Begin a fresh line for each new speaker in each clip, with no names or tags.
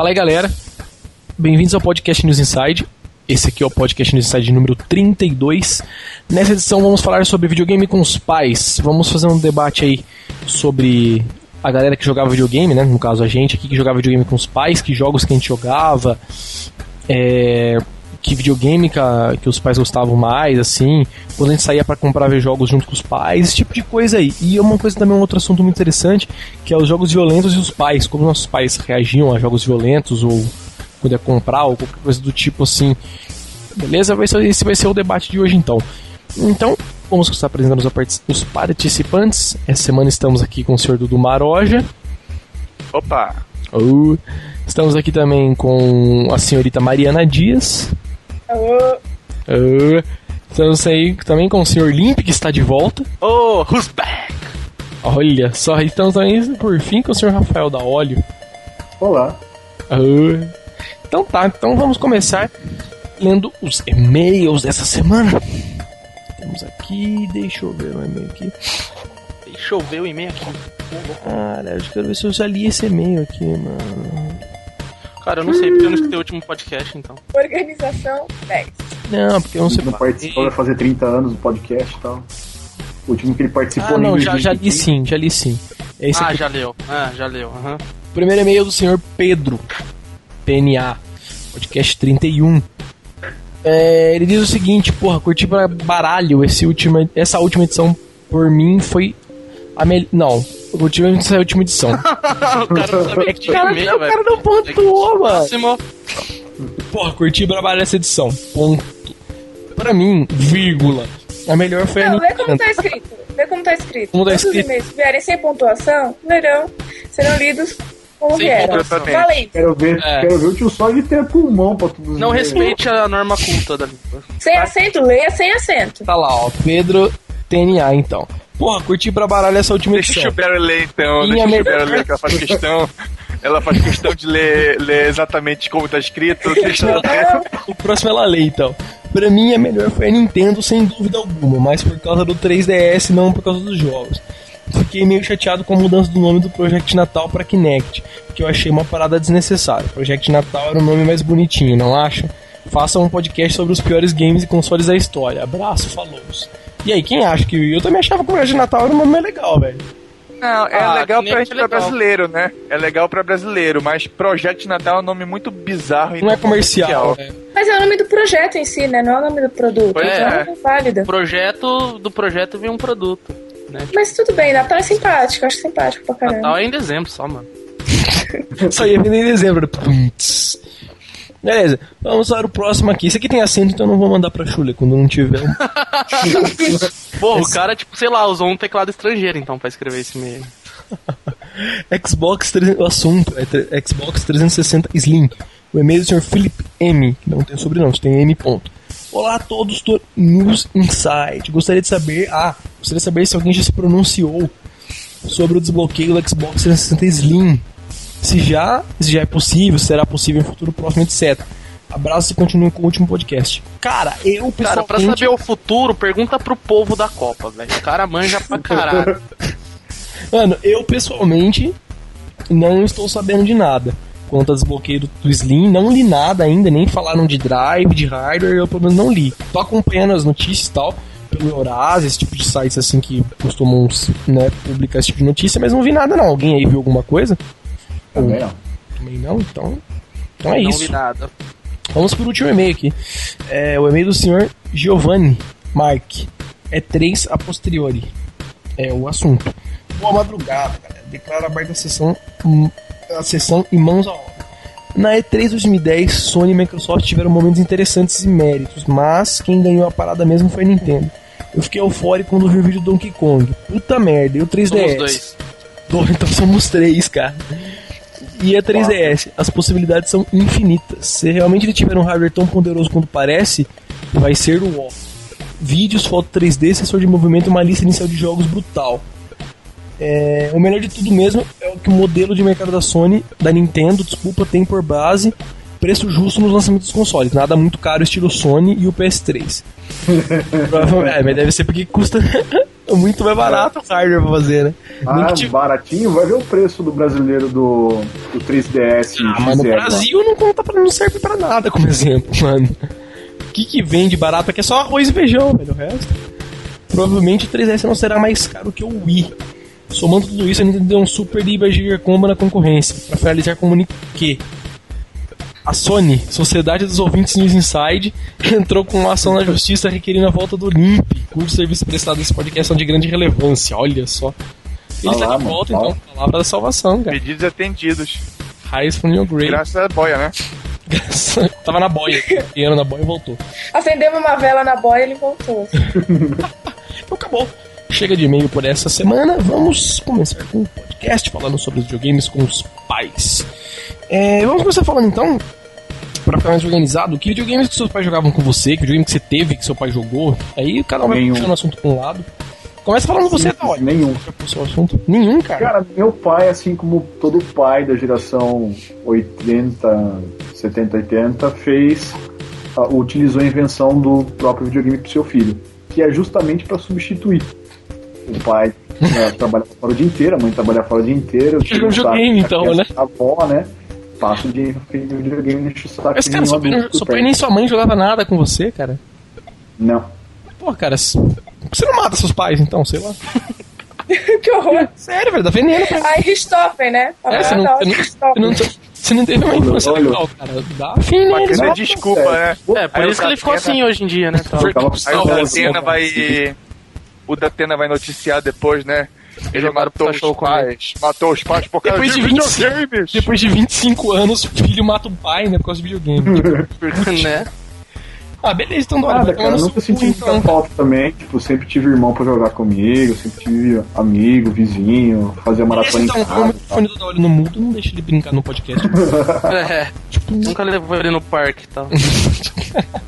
Fala aí, galera. Bem-vindos ao podcast News Inside. Esse aqui é o podcast News Inside número 32. Nessa edição vamos falar sobre videogame com os pais. Vamos fazer um debate aí sobre a galera que jogava videogame, né? No caso a gente aqui que jogava videogame com os pais, que jogos que a gente jogava, é, que videogame que, a, que, os pais gostavam mais, assim, quando a gente saía para comprar ver jogos junto com os pais, esse tipo de coisa aí. E uma coisa também, um outro assunto muito interessante, que é os jogos violentos e os pais, como nossos pais reagiam a jogos violentos ou quando ia comprar ou qualquer coisa do tipo assim. Beleza? Esse vai ser o debate de hoje então. Então, vamos estar apresentando os participantes. Essa semana estamos aqui com o senhor Dudu Maroja.
Opa!
Uh, estamos aqui também com a senhorita Mariana Dias.
Alô?
Uh, estamos aí também com o senhor Limp, que está de volta.
Oh, who's back?
Olha só, estamos também por fim com o senhor Rafael da Óleo.
Olá.
Uh, então tá, então vamos começar lendo os e-mails dessa semana. Temos aqui, deixa eu ver o e-mail aqui.
Deixa eu ver o e-mail aqui.
Cara, eu quero ver se eu já li esse e-mail aqui, mano.
Cara, eu não sei porque eu não escutei o último podcast, então.
Organização 10.
Não, porque eu não sei.
Não participou, vai fazer 30 anos do podcast e tal. O último que ele participou
Ah, não, já, já li sim, já li sim. É esse
ah,
aqui.
já leu. Ah, já leu. Uhum.
Primeiro e-mail do senhor Pedro. PNA. Podcast 31. É, ele diz o seguinte, porra, curti pra baralho esse última, essa última edição por mim foi a melhor. Não, eu curti essa última edição.
o cara não sabia que tinha
cara,
e-mail,
o
velho.
cara não pontuou, mano.
Próximo.
Porra, curti pra baralho essa edição. Ponto. Pra mim, vírgula. A melhor foi a
Não, lê como
Nintendo.
tá escrito. Lê como tá escrito.
Como tá
Todos os
escrito?
e-mails que vierem sem pontuação, lerão, serão lidos como
Sem
vieram. Valente.
Quero ver,
É.
quero ver o tio Sog ter pulmão pra tudo
Não respeite a norma culta da língua.
Sem acento, leia sem acento.
Tá lá, ó. Pedro TNA, então. Porra, curti pra baralho essa última
Deixa
edição.
o Barry ler então,
Minha
deixa o Barry ler, que ela faz questão. Ela faz questão de ler, ler exatamente como tá escrito. Deixa.
O próximo ela lê, então. Pra mim, a melhor foi a Nintendo, sem dúvida alguma, mas por causa do 3DS, não por causa dos jogos. Fiquei meio chateado com a mudança do nome do Project Natal pra Kinect, que eu achei uma parada desnecessária. Project Natal era o nome mais bonitinho, não acha? Faça um podcast sobre os piores games e consoles da história. Abraço, falou. E aí, quem acha que eu também achava que o Project Natal era um nome mais legal, velho?
Não, é
Ah,
legal pra
nem
gente
é legal.
pra brasileiro, né? É legal pra brasileiro, mas Project Natal é um nome muito bizarro e
Não é comercial, né?
Mas é o nome do projeto em si, né? Não é o nome do produto.
Pois
então
é.
é válido.
O projeto do projeto vem um produto. Né?
Mas tudo bem, Natal é simpático. Acho simpático pra caramba.
Natal é em dezembro só, mano.
Só ia vender em dezembro. Beleza, vamos para o próximo aqui. Esse aqui tem acento, então eu não vou mandar pra Chule quando não tiver. um.
Porra, o cara, tipo, sei lá, usou um teclado estrangeiro, então, pra escrever esse e-mail.
Xbox 300, o assunto é Xbox 360 Slim. O e-mail do Sr. Philip M, que não tem sobrenome, tem M. Ponto. Olá a todos do News Inside. Gostaria de saber, ah, gostaria de saber se alguém já se pronunciou sobre o desbloqueio do Xbox 360 Slim. Se já, se já é possível, se será possível em futuro próximo, etc. Abraço e continue com o último podcast. Cara, eu
Cara, pra
pessoalmente...
saber o futuro, pergunta pro povo da Copa, velho. O cara manja pra caralho.
Mano, eu pessoalmente não estou sabendo de nada quanto ao desbloqueio do, do Slim. Não li nada ainda, nem falaram de drive, de hardware, eu pelo menos não li. Tô acompanhando as notícias e tal, pelo Eurazia, esse tipo de sites assim que costumam né, publicar esse tipo de notícia, mas não vi nada não. Alguém aí viu alguma coisa?
Também, ó.
Também não, então. Então é
Não
isso.
vi nada.
Vamos pro último e-mail aqui. É o e-mail do senhor Giovanni Mark. É 3 a posteriori. É o assunto. Boa madrugada, galera. Declara aberta a sessão, hum, a sessão e mãos à obra. Na E3 2010, Sony e Microsoft tiveram momentos interessantes e méritos, mas quem ganhou a parada mesmo foi a Nintendo. Eu fiquei eufórico quando vi o vídeo do Donkey Kong. Puta merda, e o 3DS?
Somos dois.
Pô, então somos três, cara. E a 3DS, as possibilidades são infinitas. Se realmente ele tiver um hardware tão poderoso quanto parece, vai ser o ó. Vídeos, foto 3D, sensor de movimento uma lista inicial de jogos brutal. É, o melhor de tudo mesmo é o que o modelo de mercado da Sony, da Nintendo, desculpa, tem por base preço justo nos lançamentos dos consoles. Nada muito caro, estilo Sony e o PS3. Provavelmente, é, mas deve ser porque custa muito mais barato o hardware pra fazer, né?
Ah,
tipo-
baratinho, vai ver o preço do brasileiro do, do 3DS.
Ah, mas no
XL,
Brasil não, conta pra, não serve pra nada como exemplo, mano. O que, que vende barato aqui é só arroz e feijão, velho. O resto. Provavelmente o 3DS não será mais caro que o Wii. Somando tudo isso, a Nintendo deu um super Liga Giga Combo na concorrência. Pra finalizar, comunica que a Sony, Sociedade dos Ouvintes News Inside, entrou com uma ação na justiça requerindo a volta do Limp, cujo serviço prestado nesse podcast são de grande relevância. Olha só. Ele está de volta, então. Palavra da salvação, cara.
Pedidos atendidos.
Raiz from your grave.
Graças a boia, né?
Tava na boia, piano na boia e voltou.
Acendemos uma vela na boia e ele voltou.
Então acabou. Chega de e-mail por essa semana. Vamos começar com o podcast falando sobre os videogames com os pais. É, vamos começar falando então, pra ficar mais organizado, que videogames que seus pais jogavam com você, que videogame que você teve, que seu pai jogou. Aí cada um vai
Nenhum.
puxando o assunto pra um lado. Começa falando você, tá ótimo.
Nenhum.
O seu assunto. Nenhum, cara.
Cara, meu pai, assim como todo pai da geração 80, 70, 80, fez, ah, utilizou a invenção do próprio videogame pro seu filho, que é justamente para substituir. O pai né, trabalhava fora o dia inteiro, a mãe trabalhava fora o dia inteiro. tive um
videogame, então,
criança, A avó, né? Passa o dia em videogame o saco
Mas,
de
cara,
nenhum
seu pai, nem sua mãe jogava nada com você, cara.
Não.
Pô, cara, você não mata seus pais, então, sei lá.
que horror.
Sério, velho, tá veneno pra
Aí Richthofen, né?
É, você não, não, você não, você não teve uma infância legal, cara. Dá fim
Uma
né?
de desculpa, né?
É, por
Aí
isso que ele ficou assim hoje em dia, né? Tal.
Aí o Datena vai. O Datena vai noticiar depois, né? Ele
Jogaram pro
matou os
comer.
pais. Matou os pais por causa
Depois de
de
20
videogames.
Depois de 25 anos, o filho mata o pai, né? Por causa do videogame.
né?
ah, beleza, então.
Nada, cara,
no
nunca senti muita
então.
falta também. Tipo, sempre tive irmão pra jogar comigo, sempre tive amigo, vizinho, fazia
Beleza,
maratona em
então, o
casa. e tal.
microfone do Dolly no mudo, não deixa ele brincar no podcast.
É, nunca levou ele no parque e tal.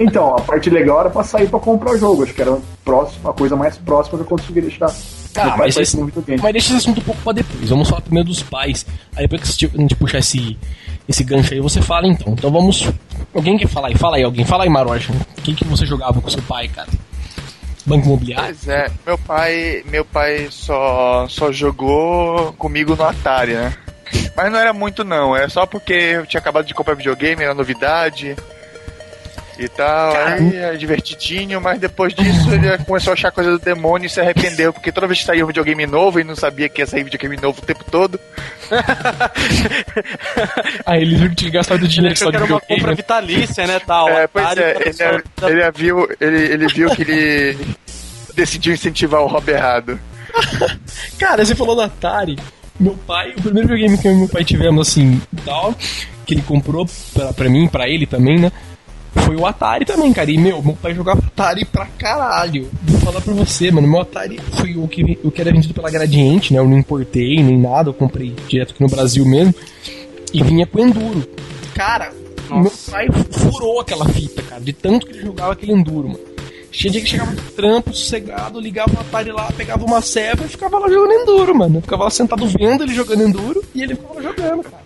Então, a parte legal era pra sair pra comprar jogo. Acho que era próximo, a coisa mais próxima que eu conseguia deixar. Pai
mas esse-. Mas deixa esse assunto um pouco pra depois. Vamos falar primeiro dos pais. Aí depois que a gente puxar esse, esse gancho aí, você fala então. Então vamos. Alguém quer falar aí? Fala aí, alguém. Fala aí, Maroja. O que, que você jogava com seu pai, cara? Banco imobiliário?
Pois é, meu pai, meu pai só, só jogou comigo no Atari, né? Mas não era muito não, é só porque eu tinha acabado de comprar videogame, era novidade e tal, aí é divertidinho, mas depois disso ele começou a achar coisa do demônio e se arrependeu, porque toda vez que saía um videogame novo e não sabia que ia sair videogame novo o tempo todo,
Aí ele viu que tinha gastado dinheiro só
que
de
era uma
videogame.
compra vitalícia, né? Tal.
é, pois
Atari
é, ele,
pessoa-
ele viu, ele, ele viu que ele decidiu incentivar o hobby errado.
Cara, você falou do Atari. Meu pai, o primeiro videogame que eu e meu pai tivemos assim, tal, que ele comprou pra, pra mim, pra ele também, né? Foi o Atari também, cara. E meu, meu pai jogava Atari pra caralho. Vou falar pra você, mano. Meu Atari foi o que, o que era vendido pela Gradiente, né? Eu não importei nem nada, eu comprei direto aqui no Brasil mesmo. E vinha com Enduro. Cara, meu pai furou aquela fita, cara, de tanto que ele jogava aquele Enduro, mano. Tinha dia que chegava do trampo, sossegado, ligava o Atari lá, pegava uma ceva e ficava lá jogando Enduro, mano. Eu ficava lá sentado vendo ele jogando Enduro e ele ficava jogando, cara.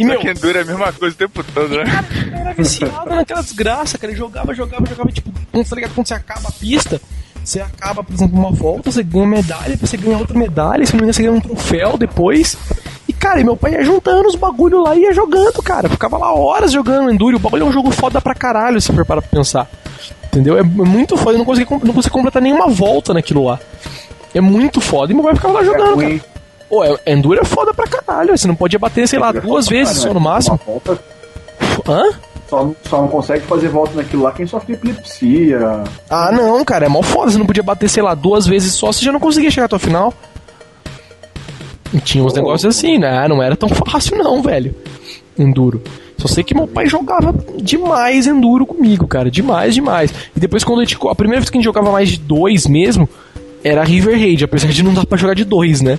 E meu,
Só que Enduro é a mesma coisa o tempo todo, né?
eu era viciado naquela desgraça, cara. Ele jogava, jogava, jogava, tipo, quando, tá ligado? Quando você acaba a pista, você acaba, por exemplo, uma volta, você ganha medalha, depois você ganha outra medalha, se não me engano, você ganha um troféu depois. E, cara, e meu pai ia juntando os bagulho lá e ia jogando, cara. Ficava lá horas jogando Enduro. O bagulho é um jogo foda pra caralho, se for para pra pensar. Entendeu? É muito foda. Eu não consegui, não consegui completar nenhuma volta naquilo lá. É muito foda. E meu pai ficava lá
É
jogando, cara. Pô, é- Enduro é foda pra caralho. Você não podia bater, sei lá, duas vezes só no máximo. Hã?
só, não- só não consegue fazer volta naquilo lá quem sofre epilepsia.
Ah, não, cara, é mó foda. Você não podia bater, sei lá, duas vezes só, você já não conseguia chegar até o final. E tinha uns
Oh.
negócios assim, né? Não era tão fácil, não, velho. Enduro. Só sei que meu pai jogava demais Enduro comigo, cara. Demais, demais. E depois, quando a gente. A primeira vez que a gente jogava mais de dois mesmo, era River Raid, apesar de não dar pra jogar de dois, né?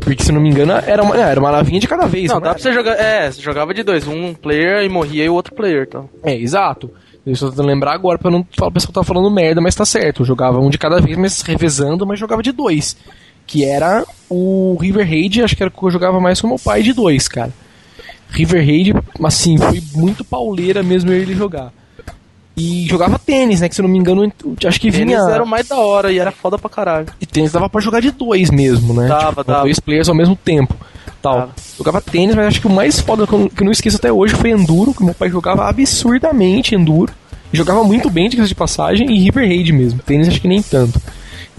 Porque, se não me engano, era uma, era uma navinha de cada vez.
Não, dá
era?
pra você jogar. É, você jogava de dois. Um player e morria e o outro player, então.
É, exato. Eu tô tentando lembrar agora pra não falar o pessoal tá falando merda, mas tá certo. Eu jogava um de cada vez, mas revezando, mas jogava de dois. Que era o River Raid, acho que era o que eu jogava mais com meu pai de dois, cara. River Raid, assim, foi muito pauleira mesmo ele jogar. E jogava tênis, né? Que se eu não me engano, acho que vinha.
Tênis era o mais da hora e era foda pra caralho.
E tênis dava pra jogar de dois mesmo, né?
Dava,
tipo,
dava.
Dois players ao mesmo tempo. Tal.
Dava.
Jogava tênis, mas acho que o mais foda que eu, que eu não esqueço até hoje foi Enduro, que meu pai jogava absurdamente Enduro. E jogava muito bem, de de passagem, e River Raid mesmo. Tênis acho que nem tanto.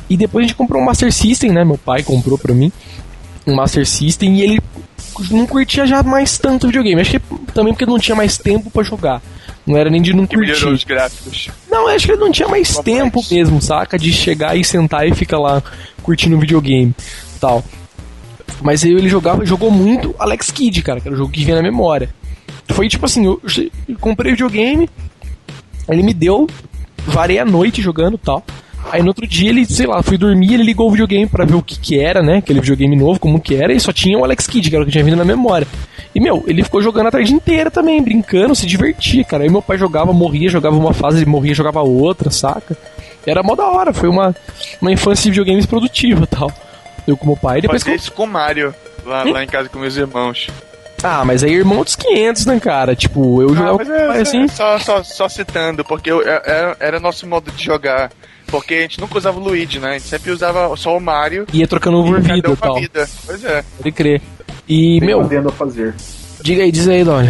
E depois a gente comprou um Master System, né? Meu pai comprou pra mim um Master System e ele não curtia já mais tanto videogame. Acho que também porque não tinha mais tempo pra jogar. Não era nem de não
Que melhorou
curtir.
os gráficos.
Não, acho que ele não tinha mais tempo mesmo, saca? De chegar e sentar e ficar lá curtindo o videogame tal. Mas aí ele jogava, jogou muito Alex Kidd, cara, que era o jogo que vinha na memória. Foi tipo assim, eu, eu comprei o videogame, ele me deu, varei a noite jogando tal. Aí no outro dia ele, sei lá, fui dormir, ele ligou o videogame pra ver o que que era, né? Aquele videogame novo, como que era, e só tinha o Alex Kidd, que era o que tinha vindo na memória. E, meu, ele ficou jogando a tarde inteira também, brincando, se divertia, cara. Aí meu pai jogava, morria, jogava uma fase, ele morria, jogava outra, saca? Era mó da hora, foi uma, uma infância de videogames produtiva e tal. Eu com meu pai, depois
Fazia
que
isso com o Mario, lá, lá em casa com meus irmãos.
Ah, mas aí irmão dos 500, né, cara? Tipo, eu
Não,
jogava
mas
com meu pai
é,
assim.
só, só, só citando, porque eu- é- era, era nosso modo de jogar. Porque a gente nunca usava o Luigi, né? A gente sempre usava só o Mario.
Ia trocando por
cada
vida e tal.
vida. Pois é.
Pode crer. E,
um
meu,
a fazer.
diga aí, diz aí, Dolly.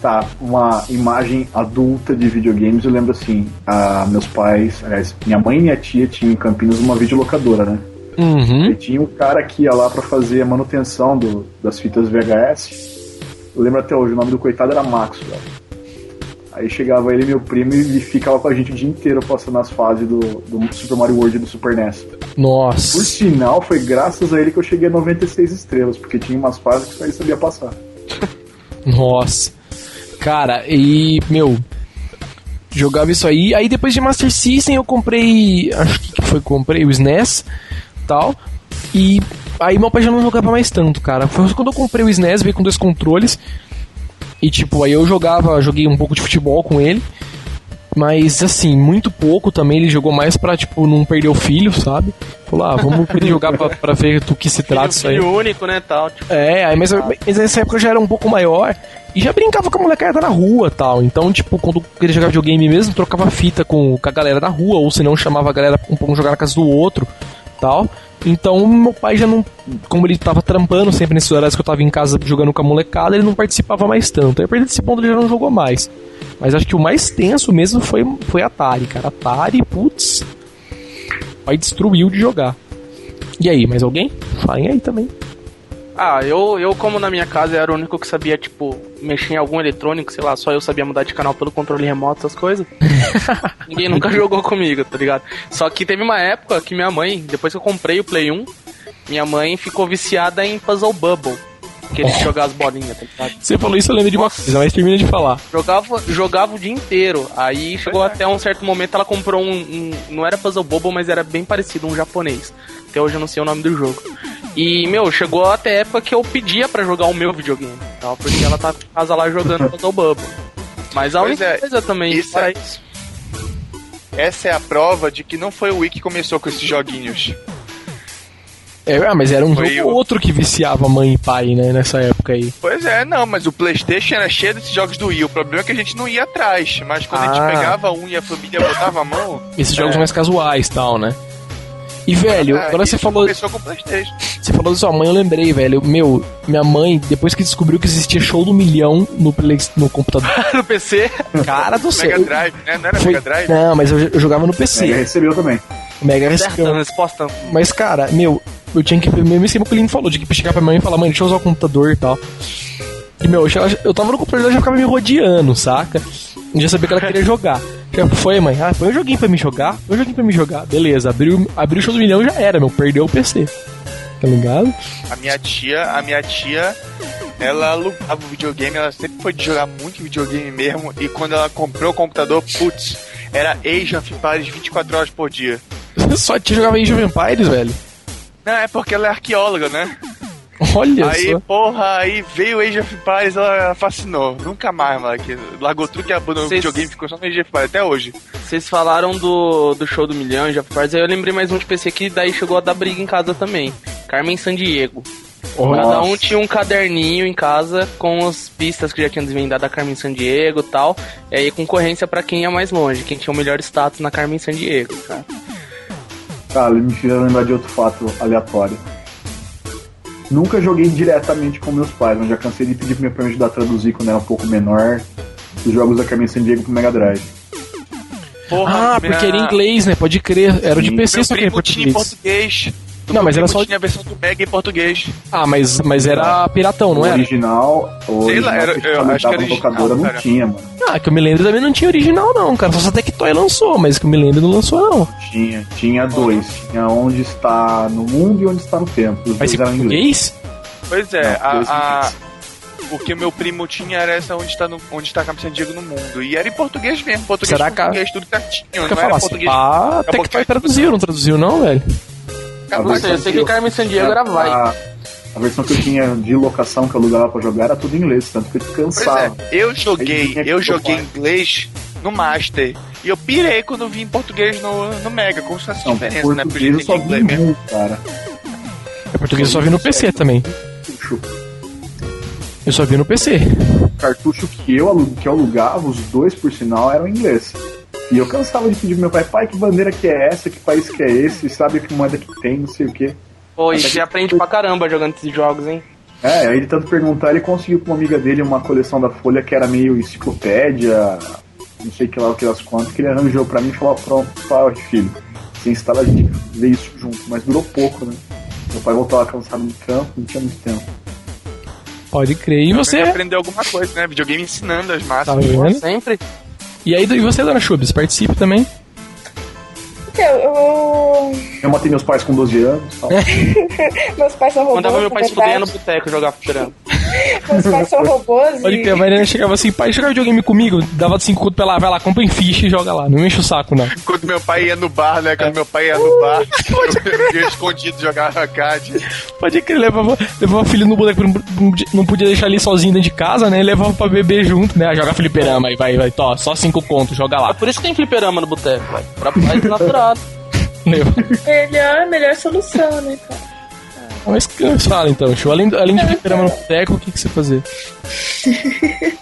Tá, uma imagem adulta de videogames, eu lembro assim, a, meus pais, aliás, minha mãe e minha tia tinham em Campinas uma videolocadora, né?
Uhum.
E tinha um cara que ia lá pra fazer a manutenção do, das fitas VHS. Eu lembro até hoje, o nome do coitado era Maxwell. Aí chegava ele meu primo e ficava com a gente o dia inteiro passando as fases do, do Super Mario World e do Super NES. Por
Nossa.
sinal, foi graças a ele que eu cheguei a 96 estrelas, porque tinha umas fases que só ele sabia passar.
Nossa. Cara, e, meu, jogava isso aí. Aí depois de Master System eu comprei, acho que foi, comprei o SNES tal. E aí meu pai já não jogava mais tanto, cara. Foi quando eu comprei o SNES, veio com dois controles. E tipo, aí eu jogava, joguei um pouco de futebol com ele. Mas assim, muito pouco também. Ele jogou mais pra, tipo, não perder o filho, sabe? Falou, ah, vamos jogar pra, pra ver do que se trata isso aí.
Filho único, né, tal. Tipo,
É, aí, mas, mas nessa época eu já era um pouco maior e já brincava com a molecada na rua tal. Então, tipo, quando queria jogar videogame mesmo, trocava fita com, com a galera da rua, ou se não, chamava a galera um pouco jogar na casa do outro tal. Então, meu pai já não. Como ele tava trampando sempre nesses horários que eu tava em casa jogando com a molecada, ele não participava mais tanto. Aí, a partir desse ponto, ele já não jogou mais. Mas acho que o mais tenso mesmo foi, foi Atari, cara. Atari, putz. O pai destruiu de jogar. E aí, mais alguém? Falem aí também.
Ah, eu, eu como na minha casa era o único que sabia, tipo, mexer em algum eletrônico, sei lá, só eu sabia mudar de canal pelo controle remoto, essas coisas. Ninguém nunca jogou comigo, tá ligado? Só que teve uma época que minha mãe, depois que eu comprei o Play 1, minha mãe ficou viciada em Puzzle Bubble. Que ele jogar as bolinhas, tá ligado?
Você falou isso, eu lembro de uma coisa, mas termina de falar.
Jogava, jogava o dia inteiro. Aí chegou até um certo momento, ela comprou um, um- Não era Puzzle Bubble, mas era bem parecido, um japonês. Até hoje eu não sei o nome do jogo. E, meu, chegou até a época que eu pedia pra jogar o meu videogame. Tal, porque ela tá em casa lá jogando Puzzle Bubble. Mas a
Pois
única
é,
coisa também.
isso é-
isso.
Essa é a prova de que não foi o Wii que começou com esses joguinhos.
É, ah, mas era um
Foi
jogo
o-
outro que viciava mãe e pai, né, nessa época aí.
Pois é, não, mas o PlayStation era cheio desses jogos do Wii. O problema é que a gente não ia atrás. Mas quando a
Ah.
gente pegava um e a família botava a mão.
Esses
É.
jogos mais casuais e tal, né? E, velho,
ah,
agora você
isso
falou,
Começou com o PlayStation.
você falou da sua mãe, eu lembrei, velho. Meu, minha mãe, depois que descobriu que existia show do milhão no, play, no computador,
no PC.
cara do céu.
Mega Drive, né? Não era
Foi-
Mega Drive?
Não, mas eu, eu jogava no PC.
recebeu também.
Mega recebeu.
resposta.
Mas, cara, meu, eu tinha que. Mesmo esquema que o Lino falou, tinha que chegar pra mãe e falar, mãe, deixa eu usar o computador e tal. E, meu, eu, eu tava no computador ela já ficava me rodeando, saca? Eu já sabia que ela queria jogar. Já foi, mãe, ah, põe um joguinho pra me jogar, põe um joguinho pra me jogar. Beleza, abriu, abriu o show do milhão já era, meu, perdeu o PC. Tá ligado?
A minha tia, a minha tia, ela alugava o videogame, ela sempre foi de jogar muito videogame mesmo. E quando ela comprou o computador, putz, era Age of Empires 24 horas por dia.
Só te jogava Age of Empires, velho.
Não, é porque ela é arqueóloga, né?
Olha
aí,
só.
porra, aí veio o Age of Empires, ela fascinou. Nunca mais, moleque. Largou tudo que abandonou o
Vocês-
videogame, ficou só no Age of Empires até hoje.
Vocês falaram do, do show do milhão, já Parts, aí eu lembrei mais um de PC que daí chegou a dar briga em casa também. Carmen Sandiego.
Olha.
Cada um
Nossa.
tinha um caderninho em casa com as pistas que já tinham desvendado da Carmen Sandiego e tal. E aí concorrência pra quem ia mais longe, quem tinha o melhor status na Carmen Sandiego, cara.
Cara, ele me fez lembrar de outro fato aleatório. Nunca joguei diretamente com meus pais, mas já cansei de pedir pra minha prima ajudar a traduzir quando era um pouco menor os jogos da Carmen Sandiego pro Mega Drive.
Porra,
Ah, porque era em inglês, né? Pode crer. Era o de
Sim.
PC,
Meu
só que era em
primo tinha em
português.
Português.
Não, mas era só.
tinha a versão do Mega em português.
Ah, mas, mas era piratão, não
o
era?
original, o
Sei lá,
original
era-
que
eu acho que era original,
não
cara.
tinha, mano.
Ah, que eu me lembro também não tinha original, não, cara. Só a Tectoy lançou, mas que eu me lembro não lançou, não.
Tinha, tinha dois. Tinha onde está no mundo e onde está no tempo. Os
Mas
dois
em
eram em inglês.
português?
Pois é,
Não,
a, o que meu primo tinha era essa onde está, no, onde está a Carmen Sandiego no mundo. E era em português mesmo, português,
Será que a-
português, tudo certinho. Não
falar
era
assim,
português.
pá, a
Acabou
Tectoy
que-
traduziu, não traduziu, não, velho?
Não sei, eu sei que Carmen Sandiego era vai.
A, a versão que eu tinha de locação que eu alugava pra jogar era tudo em inglês, tanto que eu cansava.
é, eu joguei, eu joguei
tocar.
inglês no Master. E eu pirei quando vi em português no, no Mega, com essa
Não,
diferença, né? Porque
português eu só
eu
vi um, cara.
É português eu só vi no PC também. Eu só vi no PC.
O cartucho que eu, que eu alugava, os dois por sinal, eram em inglês. E eu cansava de pedir pro meu pai, pai, que bandeira que é essa, que país que é esse, sabe que moeda que tem, não sei o quê.
Pô, e você aprende pra caramba jogando esses jogos, hein?
É, aí ele tanto perguntar, ele conseguiu com uma amiga dele uma coleção da Folha que era meio enciclopédia, não sei que lá o que das quantas, que ele arranjou pra mim e falou, pronto, fala, filho, você instala a gente vê isso junto, mas durou pouco, né? Meu pai voltava cansado no campo, não tinha muito tempo.
Pode crer. E você?
aprendeu alguma coisa, né? Videogame ensinando as
Tá
massas.
vendo?
Sempre.
E aí, e você, dona Chubs, participe também?
Então, eu,
Eu matei meus pais com 12 anos
meus pais são robôs.
Mandava meu pai se fuder no boteco jogar fliperama.
São robôs
Pode
e...
crer, a Mariana chegava assim, pai, joga videogame comigo, dava 5 conto pra ela, vai lá, compra em ficha e joga lá, não enche o saco, não.
Quando meu pai ia no bar, né? Quando meu pai ia no bar, eu ia escondido jogar arcade.
Pode crer, levava, levava o filho no boneco, não, podia deixar ele sozinho dentro de casa, né? E levava pra beber junto, né? Joga fliperama aí, vai, vai, tó, só 5 contos, joga
É
lá.
por isso que tem fliperama no boteco, velho. Pra paz naturado.
Leva.
Melhor, melhor solução, né, cara?
Mas fala então, show. Além, além de fliperama no boteco, o que, que você fazia?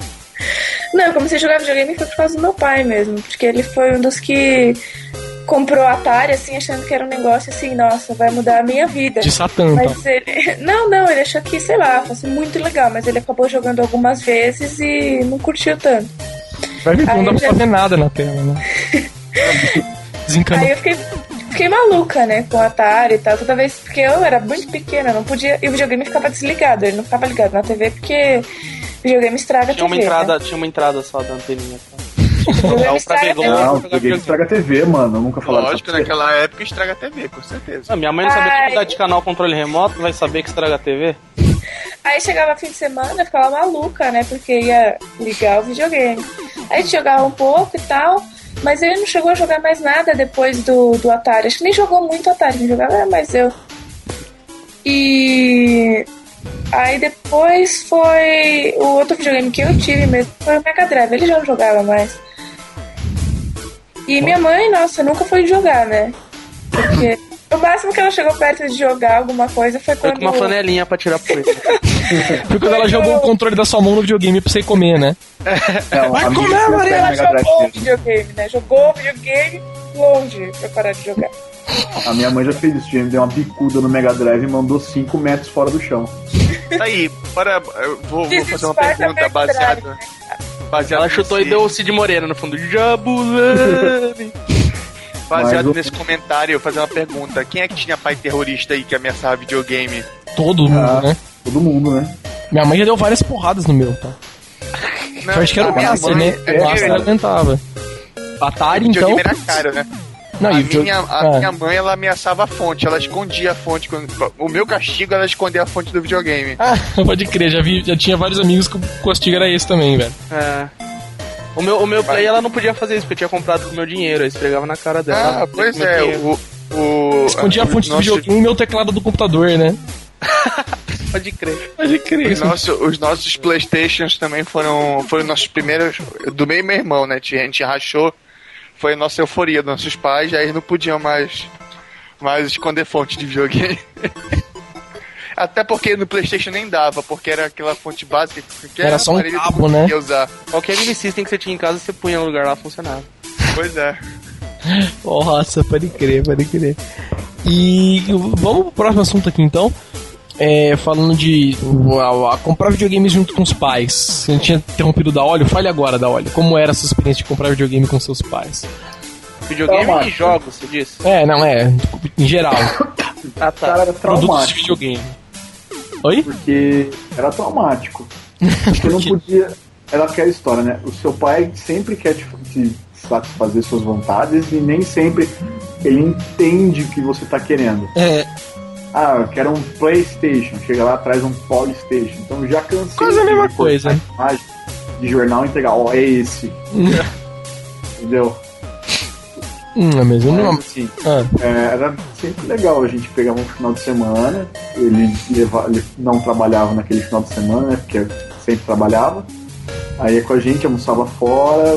Não, eu comecei a jogar videogame foi por causa do meu pai mesmo, porque ele foi um dos que comprou Atari, assim, achando que era um negócio assim, nossa, vai mudar a minha vida.
De Satã, tá?
Mas ele. Não, não, ele achou que, sei lá, fosse muito legal, mas ele acabou jogando algumas vezes e não curtiu tanto.
Vai ver que não dá pra
já-
fazer nada na tela, né? Desencanou.
Aí eu fiquei, fiquei maluca, né, com o Atari e tal, toda vez, porque eu era muito pequena, não podia. E o videogame ficava desligado, ele não ficava ligado na TV porque videogame estraga a
Tinha uma
TV.
entrada,
Né?
tinha uma entrada só da anteninha. Tá?
Estraga TV.
Não,
jogar
videogame estraga a TV, mano. Nunca falaram
Lógico,
isso pra você.
naquela época estraga a TV, com certeza.
Ah, minha mãe não sabia como mudar de canal controle remoto, vai saber que estraga a TV?
Aí chegava fim de semana, ficava maluca, né? Porque ia ligar o videogame. Aí a gente jogava um pouco e tal, mas ele não chegou a jogar mais nada depois do, do Atari. Acho que nem jogou muito Atari, quem jogava era mais eu. E aí depois foi o outro videogame que eu tive mesmo, foi o Mega Drive, ele já não jogava mais. E minha mãe, nossa, nunca foi jogar, né? Porque o máximo que ela chegou perto de jogar alguma coisa foi
Foi
quando.
com uma flanelinha pra tirar poeira.
Foi quando ela jogou o controle da sua mão no videogame pra você comer, né?
Não,
Vai comer, Maria,
Ela jogou
mesmo.
videogame, né? Jogou videogame longe pra parar de jogar.
A minha mãe já fez isso, já me deu uma bicuda no Mega Drive e mandou 5 metros fora do chão.
Aí, para, eu vou, vou fazer uma pergunta baseada. baseada
Ela chutou e deu o Cid Moreira no fundo. Jabulani.
Baseado
Mas
nesse comentário, eu vou fazer uma pergunta. Quem é que tinha pai terrorista aí que ameaçava videogame?
Todo mundo,
Ah.
né?
Todo mundo, né?
Minha mãe já deu várias porradas no meu, tá?
Não,
Eu acho que era o
mãe-
né?
é
O Master
que-
aguentava. Atari, então.
videogame era caro, né?
Não,
a minha, a
Ah.
minha mãe, ela ameaçava a fonte, ela escondia a fonte. quando- O meu castigo era esconder a fonte do videogame.
Ah, pode crer, já vi, já tinha vários amigos que o castigo era esse também, velho.
É. O meu, o meu play ela não podia fazer isso, porque eu tinha comprado com o meu dinheiro, aí esfregava na cara dela.
Ah, pois é, o. o
Escondia a fonte do videogame e meu teclado do computador, né?
Pode crer.
Pode crer.
Os, nossos- os nossos Playstations também foram, foram nossos primeiros. Do meio meu irmão, né? A gente rachou. Foi a nossa euforia dos nossos pais, aí não podiam mais, mais esconder fonte de videogame. Até porque no Playstation nem dava, porque era aquela fonte básica. Que
Era só um cabo, né?
ia usar.
Qualquer mini system que você tinha em casa, você punha no lugar lá, funcionava.
Pois é.
Nossa, pode crer, pode crer. E vamos pro próximo assunto aqui então. É, falando de a, a comprar videogames junto com os pais. Você não tinha interrompido da Olho? Fale agora da Olho. Como era essa experiência de comprar videogame com seus pais?
Videogame e jogos, você disse?
É, não, é. Em geral.
Ah,
Cara,
tá.
era
produtos de videogame. Oi?
Porque era traumático. Porque não podia. Era aquela história, né? O seu pai sempre quer te, te satisfazer suas vontades e nem sempre ele entende o que você tá querendo.
É,
Ah, eu quero um PlayStation. Chega lá, traz um Polystation. Então já cansei.
Quase a
de
mesma coisa.
De jornal e entregar, ó, é esse. Entendeu?
Hum, é mesmo.
Mas,
Não,
assim,
ah,
é, era sempre legal. A gente pegava um final de semana, ele, ele não trabalhava naquele final de semana, né? Porque sempre trabalhava. Aí ia com a gente, almoçava fora,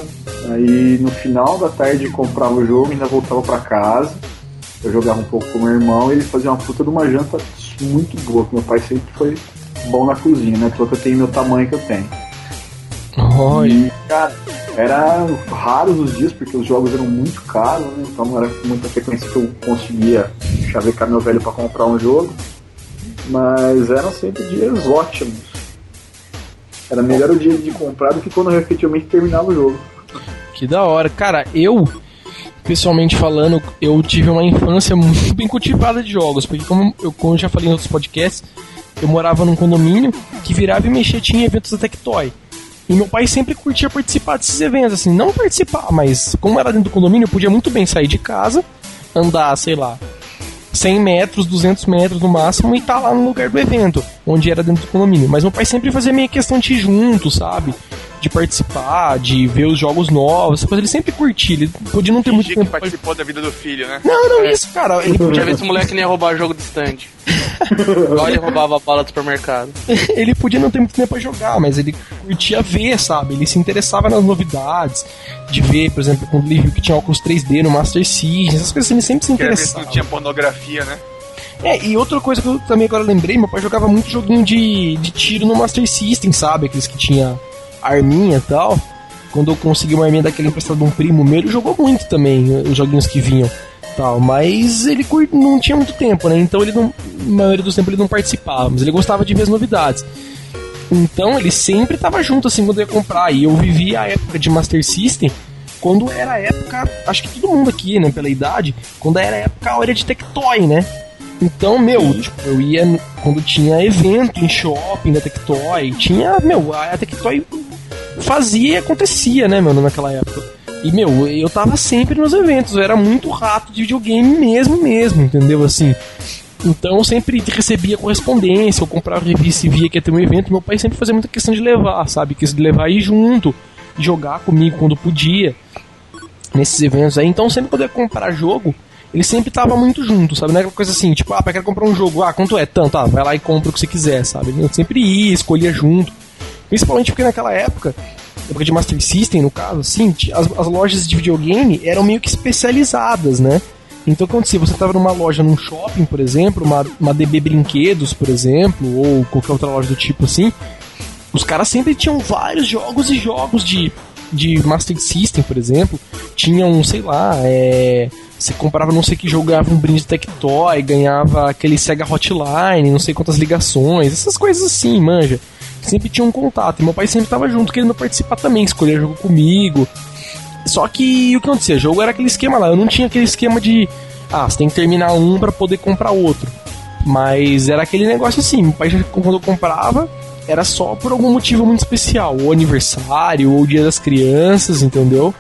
aí no final da tarde comprava o jogo e ainda voltava pra casa. Eu jogava um pouco com meu irmão e ele fazia uma puta de uma janta muito boa. que Meu pai sempre foi bom na cozinha, né? Porque eu tenho meu tamanho que eu tenho.
olha.
E, cara, era raros os dias, porque os jogos eram muito caros, né? Então não era muita frequência que eu conseguia chavecar meu velho pra comprar um jogo. Mas eram sempre dias ótimos. Era melhor o dia de comprar do que quando efetivamente terminava o jogo.
Que da hora. Cara, eu, pessoalmente falando, eu tive uma infância muito bem cultivada de jogos. Porque, como eu, como eu já falei em outros podcasts, eu morava num condomínio que virava e mexia, tinha eventos da Tectoy. E meu pai sempre curtia participar desses eventos, assim, não participar, mas como era dentro do condomínio, eu podia muito bem sair de casa, andar, sei lá, 100 metros, 200 metros no máximo e tá lá no lugar do evento, onde era dentro do condomínio. Mas meu pai sempre fazia meio questão de ir junto, sabe? De participar, de ver os jogos novos, essa coisa. Ele sempre curtia, ele podia não ter muito
Fingir que
tempo pra...
participou da vida do filho, né?
Não, não, isso, cara. Ele
Podia ver se o moleque nem ia roubar jogo do stand. Igual ele roubava a bala do supermercado.
ele podia não ter muito tempo pra jogar, mas ele curtia ver, sabe? Ele se interessava nas novidades, de ver, por exemplo, quando ele viu que tinha óculos 3D no Master System, essas coisas assim, ele sempre se
Quer ver se
interessava.
não tinha pornografia, né?
É, e outra coisa que eu também agora lembrei, meu pai jogava muito joguinho de, de tiro no Master System, sabe? Aqueles que tinha arminha e tal. Quando eu consegui uma arminha daquele emprestado de um primo meu, ele jogou muito também, os joguinhos que vinham. Tal, mas ele não tinha muito tempo, né? Então ele não. Na maioria dos tempos ele não participava, mas ele gostava de ver as novidades. Então ele sempre tava junto assim quando eu ia comprar. E eu vivi a época de Master System quando era a época, acho que todo mundo aqui, né, pela idade, quando era a época a hora de Tectoy, né? Então, meu, tipo, eu ia quando tinha evento em shopping da Tectoy, tinha, meu, a Tectoy fazia e acontecia, né, meu, naquela época. E, meu, eu tava sempre nos eventos, eu era muito rato de videogame mesmo, mesmo, entendeu? Assim, então eu sempre recebia correspondência, eu comprava revista e via que ia ter um evento, meu pai sempre fazia muita questão de levar, sabe? Quis levar ir junto, jogar comigo quando podia, nesses eventos aí. Então sempre ia comprar jogo, ele sempre tava muito junto, sabe? Não aquela coisa assim, tipo, ah, quero comprar um jogo, ah, quanto é? Tanto, ah, vai lá e compra o que você quiser, sabe? Eu sempre ia, escolhia junto. Principalmente porque naquela época, época de Master System, no caso, assim, as, as lojas de videogame eram meio que especializadas, né? Então, quando você estava numa loja, num shopping, por exemplo, uma, uma DB Brinquedos, por exemplo, ou qualquer outra loja do tipo assim, os caras sempre tinham vários jogos e jogos de, de Master System, por exemplo. Tinham, sei lá, é, você comprava não sei que jogo, ganhava um brinde Tectoy, ganhava aquele Sega Hotline, não sei quantas ligações, essas coisas assim, manja. Sempre tinha um contato. E meu pai sempre tava junto, querendo participar também, escolher jogo comigo. Só que o que acontecia? O jogo era aquele esquema lá. Eu não tinha aquele esquema de. Ah, você tem que terminar um pra poder comprar outro. Mas era aquele negócio assim. Meu pai, quando eu comprava, era só por algum motivo muito especial. Ou aniversário, ou dia das crianças, entendeu?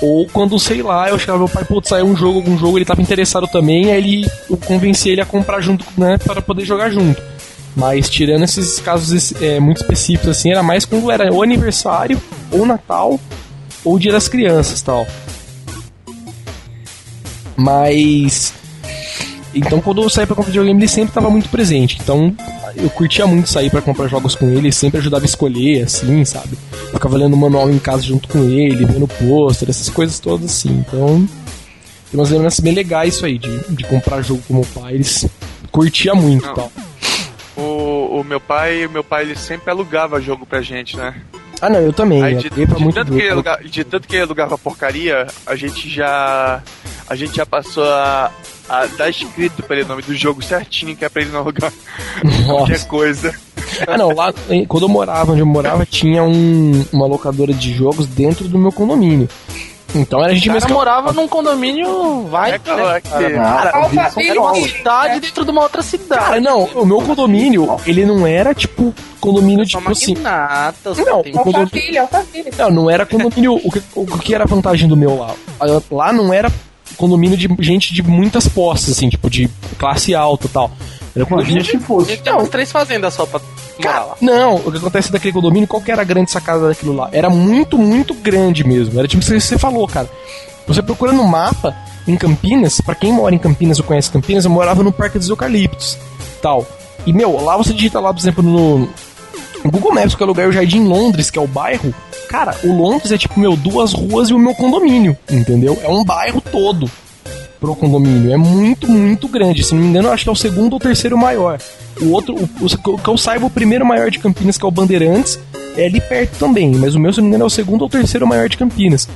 Ou quando, sei lá, eu chegava meu pai, putz, saiu um jogo, algum jogo, ele tava interessado também, aí ele, eu convenci ele a comprar junto, né, para poder jogar junto. Mas tirando esses casos é, muito específicos, assim, era mais quando era ou aniversário, ou Natal, ou Dia das Crianças tal. Mas. Então quando eu saía pra comprar videogame, ele sempre tava muito presente. Então eu curtia muito sair pra comprar jogos com ele, sempre ajudava a escolher, assim, sabe? Ficava lendo o manual em casa junto com ele, vendo pôster, essas coisas todas assim. Então. Tem umas lembranças bem legais isso aí, de, de comprar jogo com meu pai. Eles curtia muito e
Não.
tal.
O meu pai, o meu pai ele sempre alugava jogo pra gente, né?
Ah, não, eu também.
Aí, de, de tanto que ele aluga- de tanto que ele alugava porcaria, a gente já. A gente já passou a, a dar escrito pra ele o nome do jogo certinho, que é pra ele não alugar qualquer
Nossa.
coisa.
Ah, não, lá, quando eu morava, onde eu morava, tinha um- uma locadora de jogos dentro do meu condomínio. Então era a gente mesmo.
cara morava num condomínio, vai,
É
né?
Alphaville,
Era uma cidade dentro de uma outra cidade.
Cara, não, o meu condomínio, ele não era tipo condomínio
Só
tipo assim. Não, o condomínio-. Não, não era condomínio. O que, o que era a vantagem do meu lá? Lá não era condomínio de gente de muitas posses, assim, tipo, de classe alta e tal. Era condomínio
Imagina se fosse.
umas três fazendas só pra morar lá.
Não, o que acontece daquele condomínio, qual que era a grande sacada daquilo lá? Era muito, muito grande mesmo. Era tipo o que você falou, cara. Você procura no mapa, em Campinas, pra quem mora em Campinas ou conhece Campinas, eu morava no Parque dos Eucaliptos, tal. E, meu, lá você digita lá, por exemplo, no Google Maps, que é o lugar, o Jardim Londres, que é o bairro. Cara, o Londres é tipo, meu, duas ruas e o meu condomínio, entendeu? É um bairro todo pro condomínio. É muito, muito grande. Se não me engano, acho que é o segundo ou terceiro maior. O outro, o, o- que eu saiba, o primeiro maior de Campinas, que é o Bandeirantes, é ali perto também. Mas o meu, se não me engano, é o segundo ou terceiro maior de Campinas.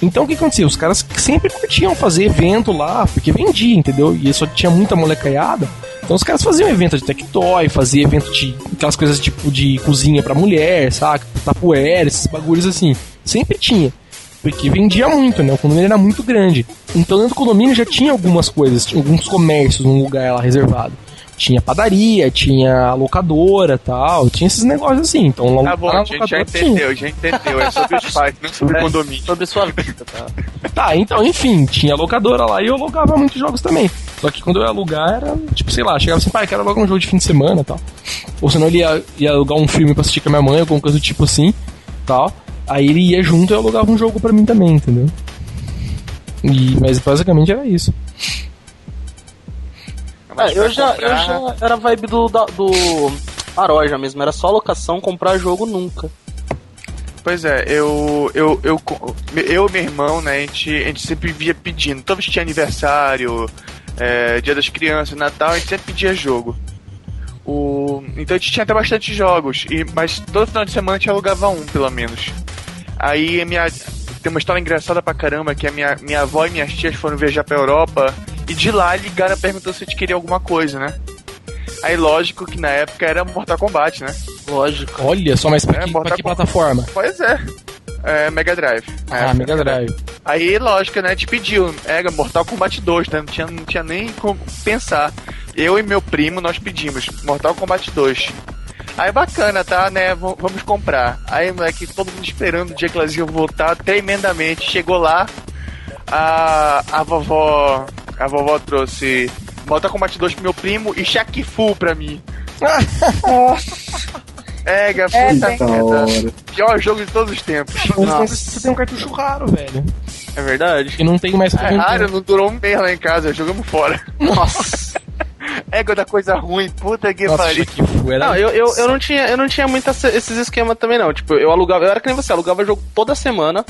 Então o que acontecia? Os caras sempre curtiam fazer evento lá, porque vendia, entendeu? E só tinha muita molecaiada. Então os caras faziam evento de tectoy, faziam evento de aquelas coisas tipo de cozinha pra mulher, saca? Tapuera, esses bagulhos assim. Sempre tinha. Porque vendia muito, né? O condomínio era muito grande. Então dentro do condomínio já tinha algumas coisas, tinha alguns comércios num lugar lá reservado. Tinha padaria, tinha locadora tal, tinha esses negócios assim. Então lá
Tá bom, a gente já
locadora tinha.
entendeu, já entendeu. É sobre os pais, não sobre o condomínio.
Sobre sua vida, tá?
Tá, então, enfim, tinha locadora lá e eu alugava muitos jogos também. Só que quando eu ia alugar era, tipo, sei lá, chegava assim, pai, quero alugar um jogo de fim de semana e tal. Ou senão ele ia, ia alugar um filme pra assistir com a minha mãe, alguma coisa do tipo assim, tal. Aí ele ia junto e eu alugava um jogo pra mim também, entendeu? E, mas basicamente era isso.
Mas
É, eu já, eu
comprar-
já era vibe do, da- do Aroja mesmo, era só locação, comprar jogo nunca.
Pois é, eu, eu, eu, eu e meu irmão, né, a gente, a gente sempre via pedindo. Toda vez que tinha aniversário, é, dia das crianças, Natal, a gente sempre pedia jogo. O, então a gente tinha até bastante jogos, e, mas todo final de semana a gente alugava um, pelo menos. Aí minha. Tem uma história engraçada pra caramba, que a minha, minha avó e minhas tias foram viajar pra Europa, e de lá ligaram perguntando se a gente queria alguma coisa, né? Aí lógico que na época era Mortal Kombat, né?
Lógico.
Olha só, mas pra,
É,
que, pra que plataforma?
Pois é. É, Mega Drive.
Ah,
época.
Mega Drive.
Aí, lógico, né? Te pediu. Era Mortal Kombat 2, né? Não tinha, não tinha nem como pensar. Eu e meu primo, nós pedimos Mortal Kombat 2. Aí, bacana, tá, né? v- vamos comprar. Aí, moleque, todo mundo esperando o dia que elas iam voltar tremendamente. Chegou lá, a, a vovó. A vovó trouxe Mortal Kombat 2 pro meu primo e Shaq Fu pra mim.
Nossa,
É, puta
É,
merda.
hora.
Pior jogo de todos os tempos.
Mas você tem um cartucho raro, velho.
É verdade?
E não tem mais
É raro, não durou um mês lá em casa, jogamos fora.
Nossa.
Égua da coisa ruim, puta que pariu.
Não, eu, eu, eu não tinha, eu não tinha muito esse- esses esquemas também, não. Tipo, eu alugava, eu era que nem você, alugava jogo toda semana,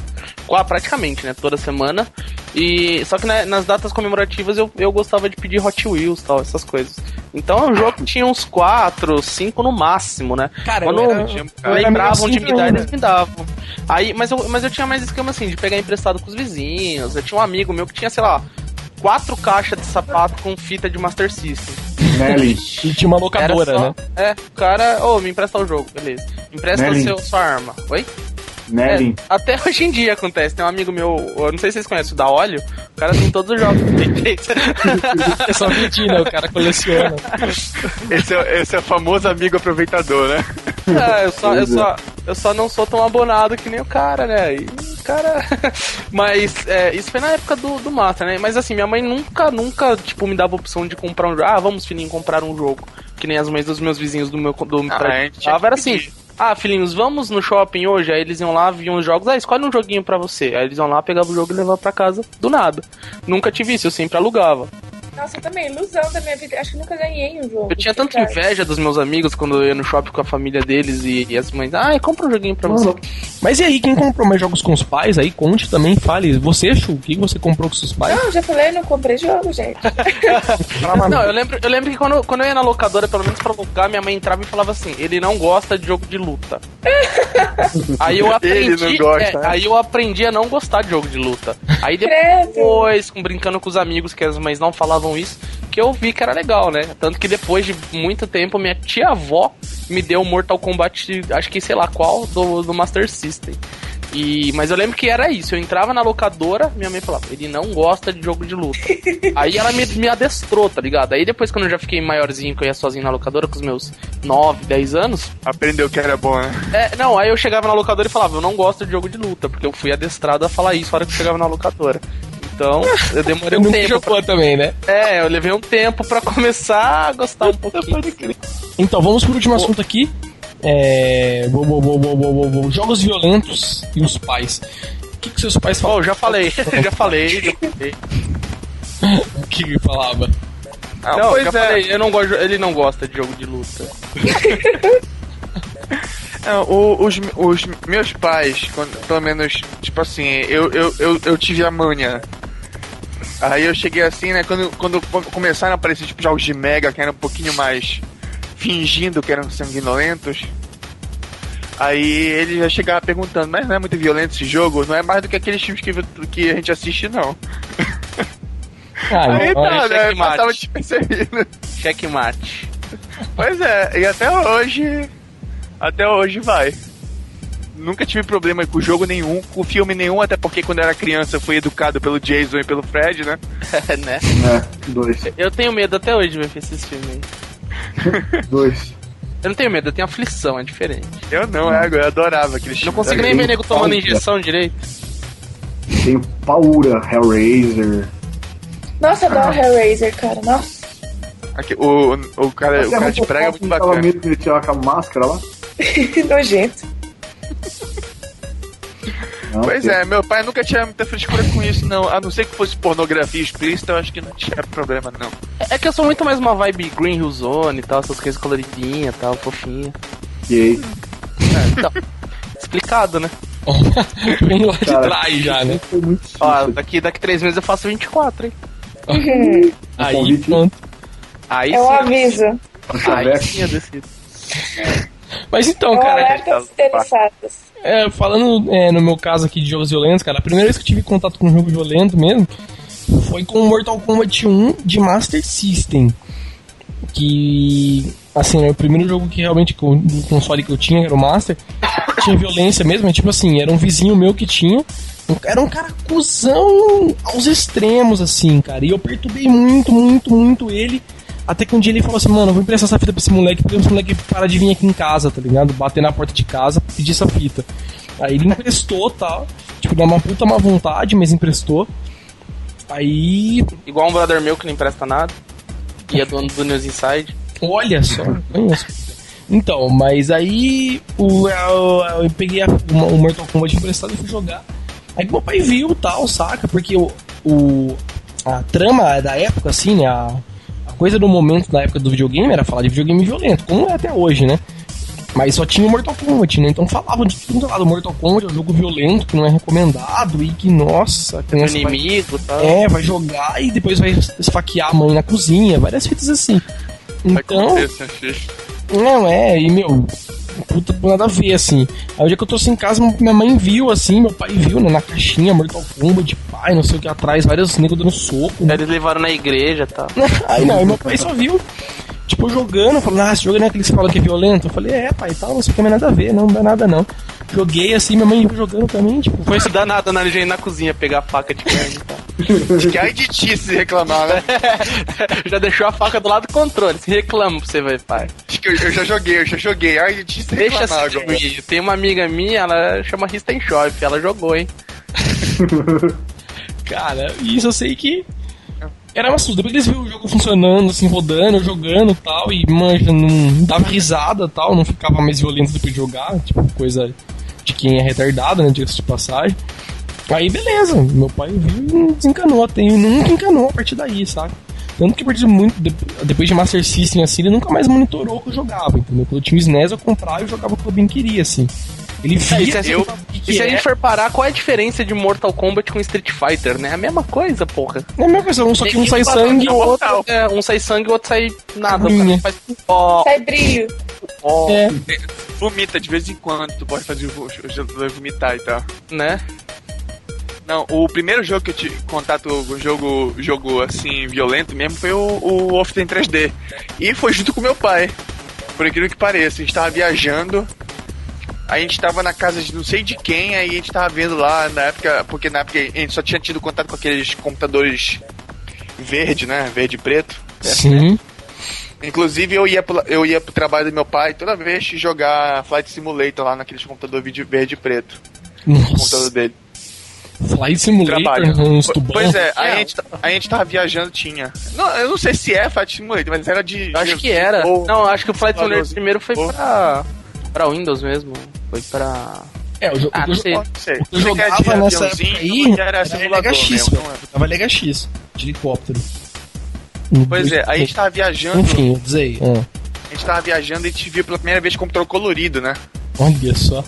praticamente, né? Toda semana. E. Só que né, nas datas comemorativas eu, eu gostava de pedir Hot Wheels tal, essas coisas. Então o jogo tinha uns 4, 5 no máximo, né?
Cara,
Quando
eu era-
eu
eu era
lembravam de
assim
me dar,
ainda.
eles me davam. Aí, mas, eu, mas eu tinha mais esquema assim, de pegar emprestado com os vizinhos. Eu tinha um amigo meu que tinha, sei lá, quatro caixas de sapato com fita de Master System.
Nelly.
E tinha uma locadora,
só-
né?
É, o cara, ô, me empresta o jogo, beleza. Empresta o seu, sua arma. Oi?
Nelly.
É, até hoje em dia acontece. Tem um amigo meu, eu não sei se vocês conhecem, o da Óleo. O cara tem todos os jogos do Play 3.
É só mentir, né? O cara coleciona.
Esse é, esse é o famoso amigo aproveitador, né?
É, eu só, eu, só, eu só não sou tão abonado que nem o cara, né? E o cara. Mas é, isso foi na época do, do Master, né? Mas assim, minha mãe nunca, nunca, tipo, me dava a opção de comprar um jogo. Ah, vamos, filhinho, comprar um jogo. Que nem as mães dos meus vizinhos do meu do
Ah,
prédio
a gente tinha
dava, era assim. Ah, filhinhos, vamos no shopping hoje? Aí eles iam lá, viam os jogos. Ah, escolhe um joguinho pra você. Aí eles iam lá, pegavam o jogo e levavam pra casa do nada. Nunca tive isso, eu sempre alugava.
Nossa, Nossa, também, ilusão da minha vida. Acho que nunca ganhei um jogo.
Eu tinha tanta
verdade.
inveja dos meus amigos quando eu ia no shopping com a família deles e, e as mães. Ah, compra um joguinho pra você.
Mas e aí, quem comprou mais jogos com os pais, aí conte também, fale. Você, Chu, o que você comprou com seus pais?
Não, já falei, não comprei jogo, gente.
Não, eu lembro, eu lembro que quando, quando eu ia na locadora, pelo menos pra alugar, minha mãe entrava e falava assim: ele não gosta de jogo de luta. aí eu aprendi.
Ele não gosta,
é,
né?
Aí eu aprendi a não gostar de jogo de luta. Aí depois, com, brincando com os amigos, que as mães não falavam isso, que eu vi que era legal, né? Tanto que depois de muito tempo, minha tia-avó me deu o Mortal Kombat, acho que sei lá qual, do, do Master System. E, mas eu lembro que era isso, eu entrava na locadora, minha mãe falava, ele não gosta de jogo de luta. Aí ela me, me adestrou, tá ligado? Aí depois, quando eu já fiquei maiorzinho, que eu ia sozinho na locadora, com os meus 9, 10 anos,
Aprendeu que era bom, né?
é, não, aí eu chegava na locadora e falava, eu não gosto de jogo de luta, porque eu fui adestrado a falar isso na hora que eu chegava na locadora. Então, eu demorei um
Nunca
tempo.
jogou também, né?
Pra, é, eu levei um tempo pra começar a gostar um pouquinho.
Então, vamos pro último assunto aqui. É... bo- bo- bo- bo- bo- bo- bo- Jogos violentos e os pais. O que, que seus pais
Bom,
falavam?
já falei, já falei, já falei.
O que falava?
Não,
pois
já
é.
falei, eu não gosto, ele não gosta de jogo de luta.
Não, o- os, os meus pais, quando- pelo menos, tipo assim, eu, eu, eu, eu tive a manha. Aí eu cheguei assim, né? Quando, quando começaram a aparecer tipo, jogos de Mega, que eram um pouquinho mais fingindo que eram sanguinolentos. Aí ele já chegava perguntando, mas não é muito violento esse jogo? Não é mais do que aqueles filmes que, que a gente assiste, não.
Ah,
Aí tá, né?
checkmate.
Passava despercebido.
Checkmate.
Pois é, e até hoje. Até hoje vai. Nunca tive problema com jogo nenhum, com filme nenhum, até porque quando eu era criança eu fui educado pelo Jason e pelo Fred, né?
né?
É, dois.
Eu tenho medo até hoje de ver esses filmes aí.
Dois.
Eu não tenho medo, eu tenho aflição, é diferente.
Eu não, é, eu adorava aqueles
Não consigo
É,
nem ver nego tomando injeção direito.
Tem o Paura, Hellraiser.
Nossa, eu adoro Hellraiser, cara. Nossa.
Aqui, o, o, cara, o cara de prega é muito bacana.
medo que ele tirava com a máscara lá?
Nojento.
Não,
Pois
porque-
é, meu pai nunca tinha muita frescura com isso, não. A não ser que fosse pornografia explícita, eu acho que não tinha problema, não.
É que eu sou muito mais uma vibe Green Hill Zone e tal, essas coisas coloridinhas e tal, fofinha.
Gay.
É, então, explicado, né?
Vem lá de
Cara,
trás já, né?
Ó, daqui, daqui três meses eu faço 24, hein?
Aí, pronto.
Aí
É um
sim,
aviso.
Aí sim eu decido.
Mas então,
É um
cara,
alerta.
É, falando é, no meu caso aqui de jogos violentos, cara, a primeira vez que eu tive contato com um jogo violento mesmo foi com Mortal Kombat 1 de Master System. Que, assim, é o primeiro jogo que realmente, do console que eu tinha, que era o Master, tinha violência mesmo, é tipo assim, era um vizinho meu que tinha. Era um cara cuzão aos extremos, assim, cara. E eu perturbei muito, muito, muito ele. Até que um dia ele falou assim, mano, eu vou emprestar essa fita pra esse moleque, porque esse moleque para de vir aqui em casa, tá ligado? Bater na porta de casa, pedir essa fita. Aí ele emprestou tal. Tipo, deu uma puta má vontade, mas emprestou. Aí.
Igual um brother meu que não empresta nada. E é dono do News Inside.
Olha só. Então, mas aí o, eu, eu peguei a- o, o Mortal Kombat emprestado e fui jogar. Aí meu pai viu tal, saca? Porque o, o, a trama da época, assim, né? A coisa do momento da época do videogame era falar de videogame violento, como é até hoje, né? Mas só tinha o Mortal Kombat, né? Então falavam de tudo lá do Mortal Kombat, é um jogo violento que não é recomendado e que, nossa, a vai-
inimigo e tal.
é, vai jogar e depois vai esfaquear a mãe na cozinha, várias fitas assim.
Vai
Então,
acontecer, filho.
não, é, e meu, puta, nada a ver, assim. Aí o dia que eu trouxe em casa, minha mãe viu, assim, meu pai viu, né, na caixinha, Mortal Kombat, pai, não sei o que atrás, vários negros dando soco, né?
Eles levaram na igreja e tal.
Aí não, aí meu pai só viu, tipo, eu jogando, falando, ah, esse jogo não é aquele que você fala que é violento? Eu falei, é, pai, tal, não sei o que, mas nada a ver, não, dá nada não. Joguei assim, minha mãe viu jogando também, tipo, foi
Foi danado na na cozinha pegar a faca de carne e tal.
Que ai de ti se reclamar, né?
Já deixou a faca do lado do controle. Se reclama pra você ver, pai.
Acho que eu, eu já joguei, eu já joguei. Ai de ti se
Deixa
reclamar
assim
agora.
Tem uma amiga minha, ela chama Risten Shop. Ela jogou, hein?
Cara, isso eu sei que era uma susto. Depois eles viram o jogo funcionando, assim, rodando, jogando e tal, e manja, não dava risada tal, não ficava mais violento depois de jogar, tipo, coisa de quem é retardado, né, diga-se de passagem. Aí beleza, meu pai viu e desencanou, até, e nunca encanou a partir daí, sabe? Tanto que de muito. de- Depois de Master System, assim, ele nunca mais monitorou o que eu jogava, entendeu? Quando eu tinha o SNES, eu comprava e jogava o que eu bem queria, assim. Ele via.
É, e se, a-
eu,
e se a gente for parar, qual é a diferença de Mortal Kombat com Street Fighter, né? A mesma coisa, porra.
É a mesma coisa, um só que um sai sangue e o outro.
É, um sai sangue e o outro sai nada. Faz ó,
Sai brilho.
ó,
É.
Vomita de vez em quando, tu pode fazer o, jogador vomitar e tal.
né?
Não, o primeiro jogo que eu tive contato com jogo, jogo assim, violento mesmo foi o, o Wolfenstein 3D. E foi junto com meu pai. Por incrível que pareça, a gente tava viajando. A gente tava na casa de não sei de quem, aí a gente tava vendo lá na época, porque na época a gente só tinha tido contato com aqueles computadores verde, né? Verde e preto.
Sim.
Inclusive eu ia, pro, eu ia pro trabalho do meu pai toda vez jogar Flight Simulator lá naqueles computador vídeo verde e preto. O computador
Nossa.
dele.
Flight Simulator,
Trabalho.
tubão.
Pois é, aí
É.
a gente, a gente tava viajando, tinha. Não, eu não sei se é Flight Simulator, mas era de.
Acho
de-
que era.
ou-
Não, acho que o Flight Simulator primeiro foi
ou-
pra, pra Windows mesmo. Foi pra.
É, o jogo.
Ah,
o jogo-
sei.
Eu jogava nessa época
aviãozinho,
aí,
era
era
simulador
LHX,
mesmo,
velho.
não é?
Tava LHX, de helicóptero.
Pois é, aí a gente tava viajando.
Enfim, eu dizer, ah,
A gente tava viajando e a gente viu pela primeira vez computador colorido, né?
olha só.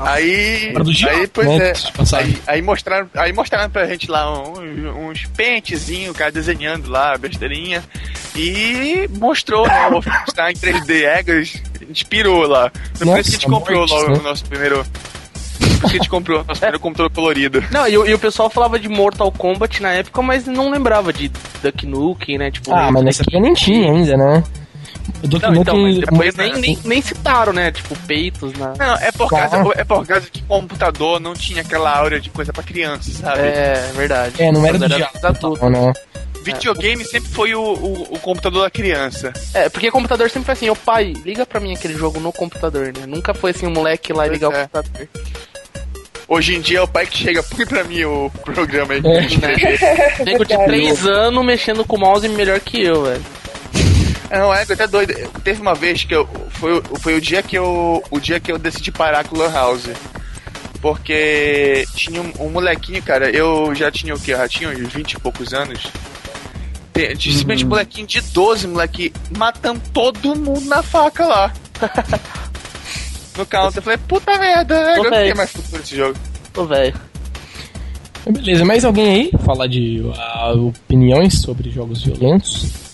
Aí. Aí, pois é. Aí, aí mostraram, aí mostraram pra gente lá um- uns pentezinhos, o cara desenhando lá, besteirinha. E mostrou, né? O Wolfenstein 3D Eggers inspirou lá. Isso que a gente comprou
mortes,
logo
né?
o nosso primeiro. Por isso que a gente comprou o nosso primeiro computador colorido.
Não, e, o- e o pessoal falava de Mortal Kombat na época, mas não lembrava de Duck Nukem, né? Tipo,
Ah, mas nessa época nem tinha ainda, né? O
Não, então, mas depois nem, nem, nem citaram, né? Tipo, peitos na.
Não, é por, causa, é por causa que computador não tinha aquela aura de coisa pra criança, sabe?
É, verdade.
É, não era do diabo. Não, não.
Videogame sempre foi o, o, o computador da criança.
É, porque computador sempre foi assim, ô pai, liga pra mim aquele jogo no computador, né? Nunca foi assim, um moleque lá e ligar
é.
o computador.
Hoje em dia é o pai que chega, põe pra mim o programa aí.
É.
Nego de
Verdade.
3 anos mexendo com o mouse melhor que eu, velho.
Não, é até doido. Teve uma vez que eu. Foi, foi o dia que eu. O dia que eu decidi parar com o Lan House. Porque tinha um, um molequinho, cara, eu já tinha o quê? Eu já tinha uns 20 e poucos anos. Simplesmente um molequinho de 12, moleque, matando todo mundo na faca lá. no counter. Eu falei, puta merda, agora não tem mais futuro esse jogo.
Ô, velho.
Beleza, mais alguém aí? Falar de ah, opiniões sobre jogos violentos?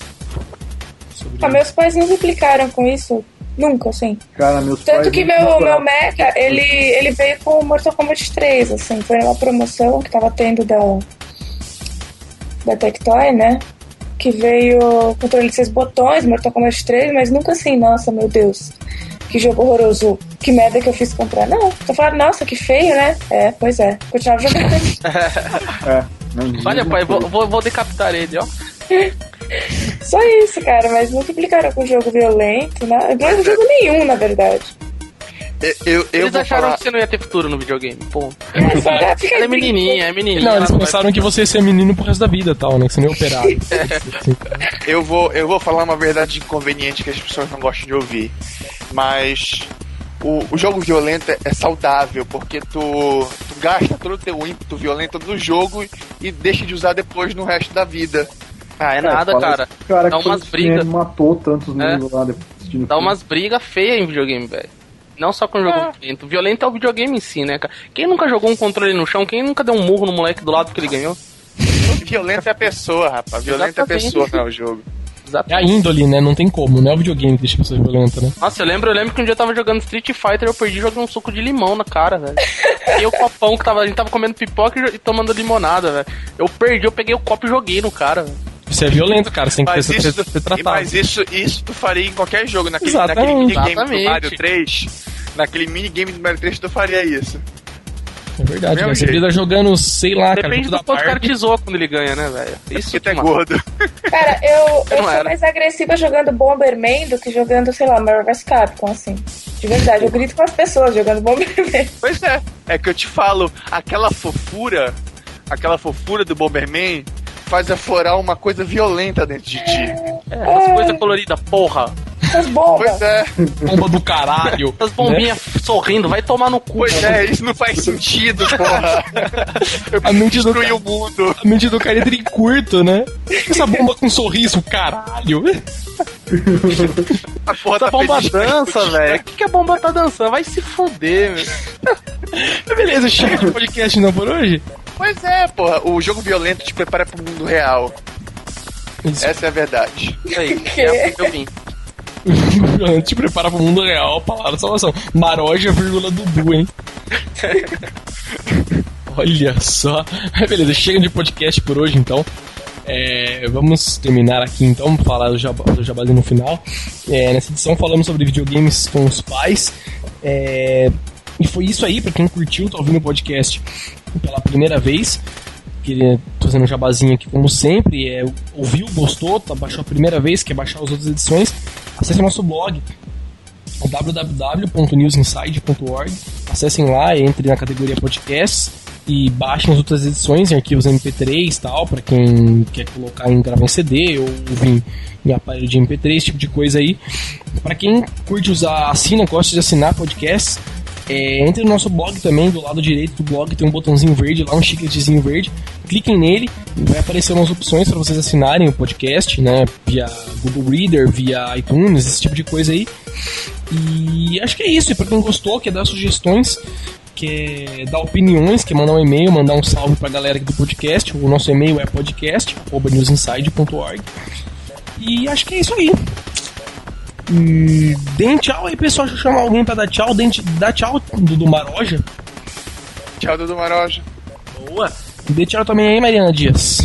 Sobre...
Ah, meus pais nunca implicaram com isso. Nunca, assim.
Cara, meus
Tanto
pais
que
não
meu, meu Mecha, ele, ele veio com o Mortal Kombat 3, assim. Foi uma promoção que tava tendo da, da Tectoy, né? Que veio controle de seis botões, Mortal Kombat 3, mas nunca assim, nossa, meu Deus. Que jogo horroroso. Que merda que eu fiz comprar. Não, tô falando, nossa, que feio, né? É, pois é. Continuava jogando.
É, não,
Olha, pai, vou, vou, vou decapitar ele, ó.
Só isso, cara, mas nunca implicaram com jogo violento, né? Não é jogo nenhum, na verdade.
Eu, eu, eu
Eles acharam
falar.
que você não ia ter futuro no videogame, pô. É
aí,
menininha, é menininha.
Não, eles pensaram que você ia ser menino pro resto da vida tal, né? Que você nem operário. Assim.
Eu vou, eu vou falar uma verdade inconveniente que as pessoas não gostam de ouvir. Mas o, o jogo violento é, é saudável, porque tu, tu gasta todo o teu ímpeto violento no jogo e deixa de usar depois no resto da vida.
Ah, é
É,
nada, cara.
Cara,
Dá
que
umas
o
brigas.
matou tantos
É.
lá depois
Dá umas brigas feias em videogame, velho. Não só com jogo violento. Violento é o videogame em si, né, cara? Quem nunca jogou um controle no chão? Quem nunca deu um murro no moleque do lado que ele ganhou?
Violento é a pessoa, rapaz. Violento é a pessoa, não é o jogo.
É a índole, né? Não tem como, não é o videogame que deixa a pessoa violenta, né?
Nossa, eu lembro, eu lembro que um dia eu tava jogando Street Fighter eu perdi jogando um suco de limão na cara, velho. E o copão que tava. A gente tava comendo pipoca e e tomando limonada, velho. Eu perdi, eu peguei o copo e joguei no cara, velho.
Isso é violento, cara. Você tem que
Mas
ser,
isso,
ser, tratado.
mas isso, isso tu faria em qualquer jogo. Naquele,
Exatamente.
naquele minigame do. Mario 3. Naquele minigame do Mario 3 tu faria isso.
É verdade, né? Você tá jogando, sei lá, cara,
Depende do
da
quanto o cara te zoa quando ele ganha, né, velho? Isso
Porque tu é
que mata.
gordo.
Cara, eu, eu sou
era.
mais agressiva jogando Bomberman do que jogando, sei lá, Marvel vs Capcom, assim. De verdade, eu grito com as pessoas jogando Bomberman.
Pois é, é que eu te falo, aquela fofura, aquela fofura do Bomberman faz aflorar uma coisa violenta dentro de ti.
É, as coisas coloridas, porra.
essas bombas.
Pois é,
Bomba do caralho.
Essas bombinhas sorrindo, vai tomar no cu.
pois é, isso não faz sentido, porra. Eu
A mente do
destruí o mundo.
A mente do cara entra em curto, né? Essa bomba com sorriso, caralho.
A porra
Essa
tá
bomba dança, velho. O que, que a bomba tá dançando? Vai se foder.
Mas Beleza, chega de podcast não por hoje.
Pois é, porra, o jogo violento te prepara pro mundo real.
Isso.
Essa é a verdade.
Isso aí, é o que eu vim.
Te prepara pro mundo real, palavra salvação. Maroja, vírgula Dudu, hein? Olha só. Mas Beleza, chega de podcast por hoje então. É, vamos terminar aqui então, falar do, jab do jabazinho no final. É, nessa edição falamos sobre videogames com os pais. É, e foi isso aí, pra quem curtiu, tá ouvindo o podcast pela primeira vez. Queria tô fazendo um jabazinho aqui como sempre. É, ouviu, gostou, tá, baixou a primeira vez, quer baixar as outras edições, acesse nosso blog www.newsinside.org. Acessem lá, entre na categoria podcasts e baixem as outras edições em arquivos MP3 tal, para quem quer colocar em gravar em CD ou ouvir em aparelho de MP3, esse tipo de coisa aí. Para quem curte usar, assina, gosta de assinar podcasts, é, entre no nosso blog também, do lado direito do blog tem um botãozinho verde lá, um chicletezinho verde. Cliquem nele, vai aparecer umas opções para vocês assinarem o podcast, né? Via Google Reader, via iTunes, esse tipo de coisa aí. E acho que é isso. E pra quem gostou, quer dar sugestões, quer dar opiniões, quer mandar um e-mail, mandar um salve pra galera aqui do podcast. O nosso e-mail é podcast.newsinside.org. E acho que é isso aí. E deem tchau aí, pessoal. Deixa eu chamar alguém pra dar tchau. Deem, dá tchau do, do Maroja.
Tchau, Dudu Maroja.
Boa. Dê tchau também aí, Mariana Dias.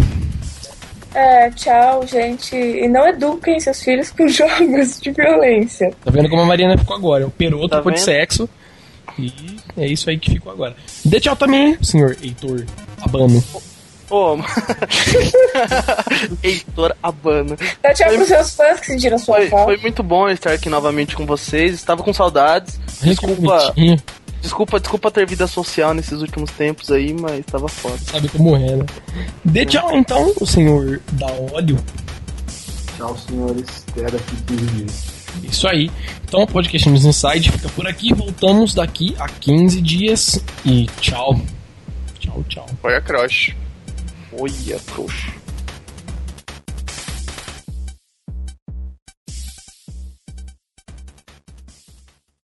É, tchau, gente. E não eduquem seus filhos com jogos de violência.
Tá vendo como a Mariana ficou agora? Operou,
Tá
trocou de sexo. E é isso aí que ficou agora. Dê tchau também, senhor Heitor Abano.
Ô, Heitor Abano.
Dá tchau pros seus fãs que sentiram sua
Foi,
falta.
foi muito bom estar aqui novamente com vocês. Estava com saudades. Desculpa, desculpa, desculpa ter vida social nesses últimos tempos aí, mas estava foda.
Sabe como é, né? Dê tchau então, o senhor da óleo.
Tchau, senhores. Até daqui 15 dias.
Isso aí. Então o podcast News Inside fica por aqui. Voltamos daqui a 15 dias. E tchau. Tchau, tchau.
Foi a crush.
Olha, trouxa.